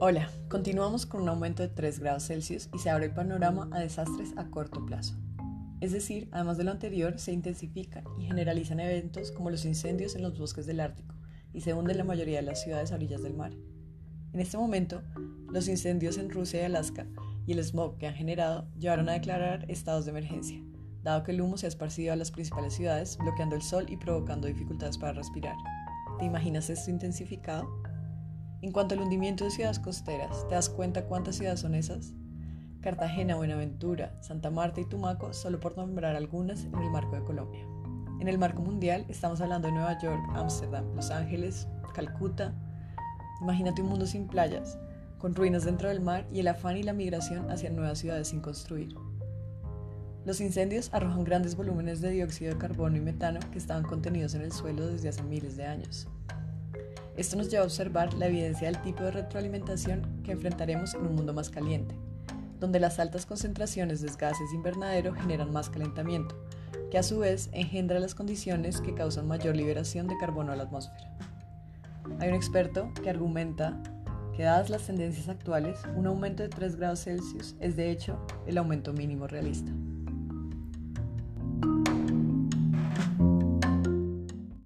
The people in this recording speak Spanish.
Hola, continuamos con un aumento de 3 grados Celsius y se abre el panorama a desastres a corto plazo. Es decir, además de lo anterior, se intensifican y generalizan eventos como los incendios en los bosques del Ártico y se hunden la mayoría de las ciudades a orillas del mar. En este momento, los incendios en Rusia y Alaska y el smog que han generado llevaron a declarar estados de emergencia, dado que el humo se ha esparcido a las principales ciudades, bloqueando el sol y provocando dificultades para respirar. ¿Te imaginas esto intensificado? En cuanto al hundimiento de ciudades costeras, ¿te das cuenta cuántas ciudades son esas? Cartagena, Buenaventura, Santa Marta y Tumaco, solo por nombrar algunas en el marco de Colombia. En el marco mundial estamos hablando de Nueva York, Ámsterdam, Los Ángeles, Calcuta. Imagínate un mundo sin playas, con ruinas dentro del mar y el afán y la migración hacia nuevas ciudades sin construir. Los incendios arrojan grandes volúmenes de dióxido de carbono y metano que estaban contenidos en el suelo desde hace miles de años. Esto nos lleva a observar la evidencia del tipo de retroalimentación que enfrentaremos en un mundo más caliente, donde las altas concentraciones de gases invernadero generan más calentamiento, que a su vez engendra las condiciones que causan mayor liberación de carbono a la atmósfera. Hay un experto que argumenta que dadas las tendencias actuales, un aumento de 3 grados Celsius es de hecho el aumento mínimo realista.